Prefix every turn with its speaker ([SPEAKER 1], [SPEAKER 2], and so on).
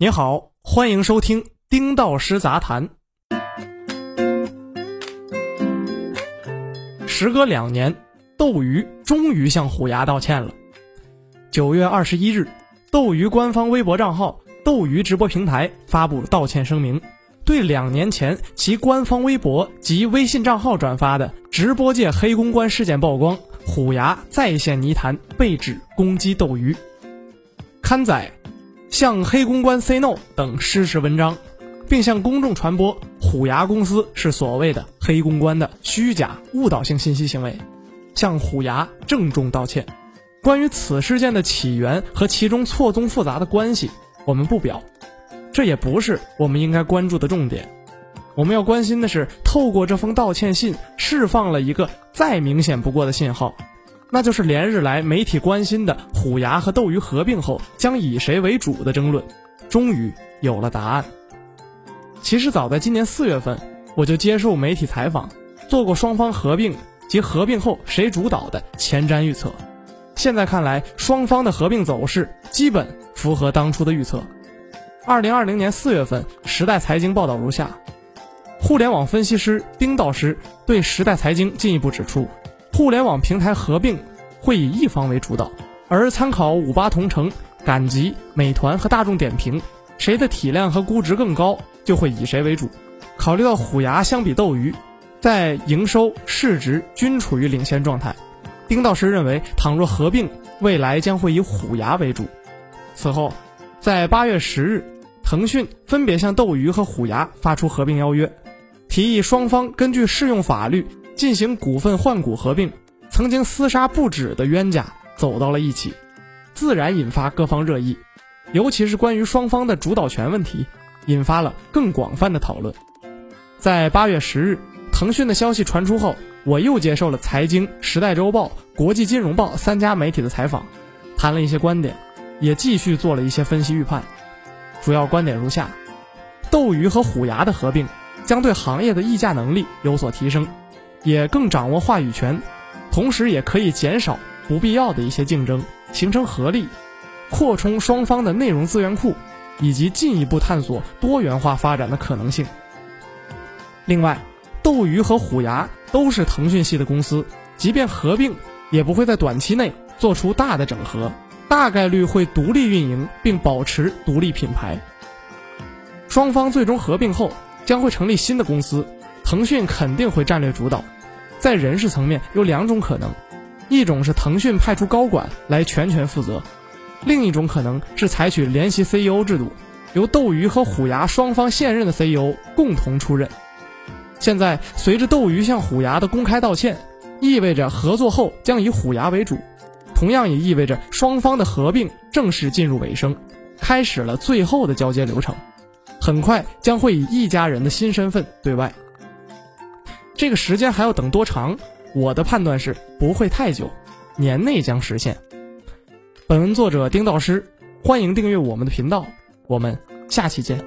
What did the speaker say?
[SPEAKER 1] 您好，欢迎收听丁道师杂谈。时隔两年，斗鱼终于向虎牙道歉了。九月二十一日，斗鱼官方微博账号“斗鱼直播平台”发布道歉声明，对两年前其官方微博及微信账号转发的直播界黑公关事件曝光，虎牙再现泥潭，被指攻击斗鱼，刊载。向黑公关 say no 等失实文章，并向公众传播虎牙公司是所谓的黑公关的虚假误导性信息行为，向虎牙郑重道歉。关于此事件的起源和其中错综复杂的关系，我们不表，这也不是我们应该关注的重点。我们要关心的是，透过这封道歉信，释放了一个再明显不过的信号。那就是连日来媒体关心的虎牙和斗鱼合并后将以谁为主的争论，终于有了答案。其实早在今年四月份，我就接受媒体采访，做过双方合并及合并后谁主导的前瞻预测。现在看来，双方的合并走势基本符合当初的预测。二零二零年四月份，时代财经报道如下：互联网分析师丁道师对时代财经进一步指出。互联网平台合并会以一方为主导，而参考五八同城、赶集、美团和大众点评，谁的体量和估值更高，就会以谁为主。考虑到虎牙相比斗鱼，在营收、市值均处于领先状态，丁道师认为，倘若合并，未来将会以虎牙为主。此后，在八月十日，腾讯分别向斗鱼和虎牙发出合并邀约，提议双方根据适用法律。进行股份换股合并，曾经厮杀不止的冤家走到了一起，自然引发各方热议，尤其是关于双方的主导权问题，引发了更广泛的讨论。在八月十日，腾讯的消息传出后，我又接受了财经、时代周报、国际金融报三家媒体的采访，谈了一些观点，也继续做了一些分析预判。主要观点如下：斗鱼和虎牙的合并将对行业的议价能力有所提升。也更掌握话语权，同时也可以减少不必要的一些竞争，形成合力，扩充双方的内容资源库，以及进一步探索多元化发展的可能性。另外，斗鱼和虎牙都是腾讯系的公司，即便合并，也不会在短期内做出大的整合，大概率会独立运营并保持独立品牌。双方最终合并后，将会成立新的公司。腾讯肯定会战略主导，在人事层面有两种可能，一种是腾讯派出高管来全权负责，另一种可能是采取联席 CEO 制度，由斗鱼和虎牙双方现任的 CEO 共同出任。现在随着斗鱼向虎牙的公开道歉，意味着合作后将以虎牙为主，同样也意味着双方的合并正式进入尾声，开始了最后的交接流程，很快将会以一家人的新身份对外。这个时间还要等多长？我的判断是不会太久，年内将实现。本文作者丁道师，欢迎订阅我们的频道，我们下期见。